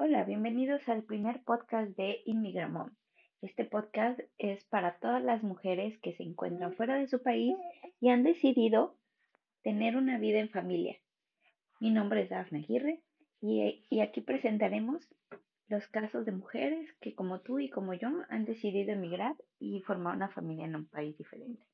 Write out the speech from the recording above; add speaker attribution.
Speaker 1: Hola, bienvenidos al primer podcast de Inmigramon. Este podcast es para todas las mujeres que se encuentran fuera de su país y han decidido tener una vida en familia. Mi nombre es Dafne Aguirre y aquí presentaremos los casos de mujeres que como tú y como yo han decidido emigrar y formar una familia en un país diferente.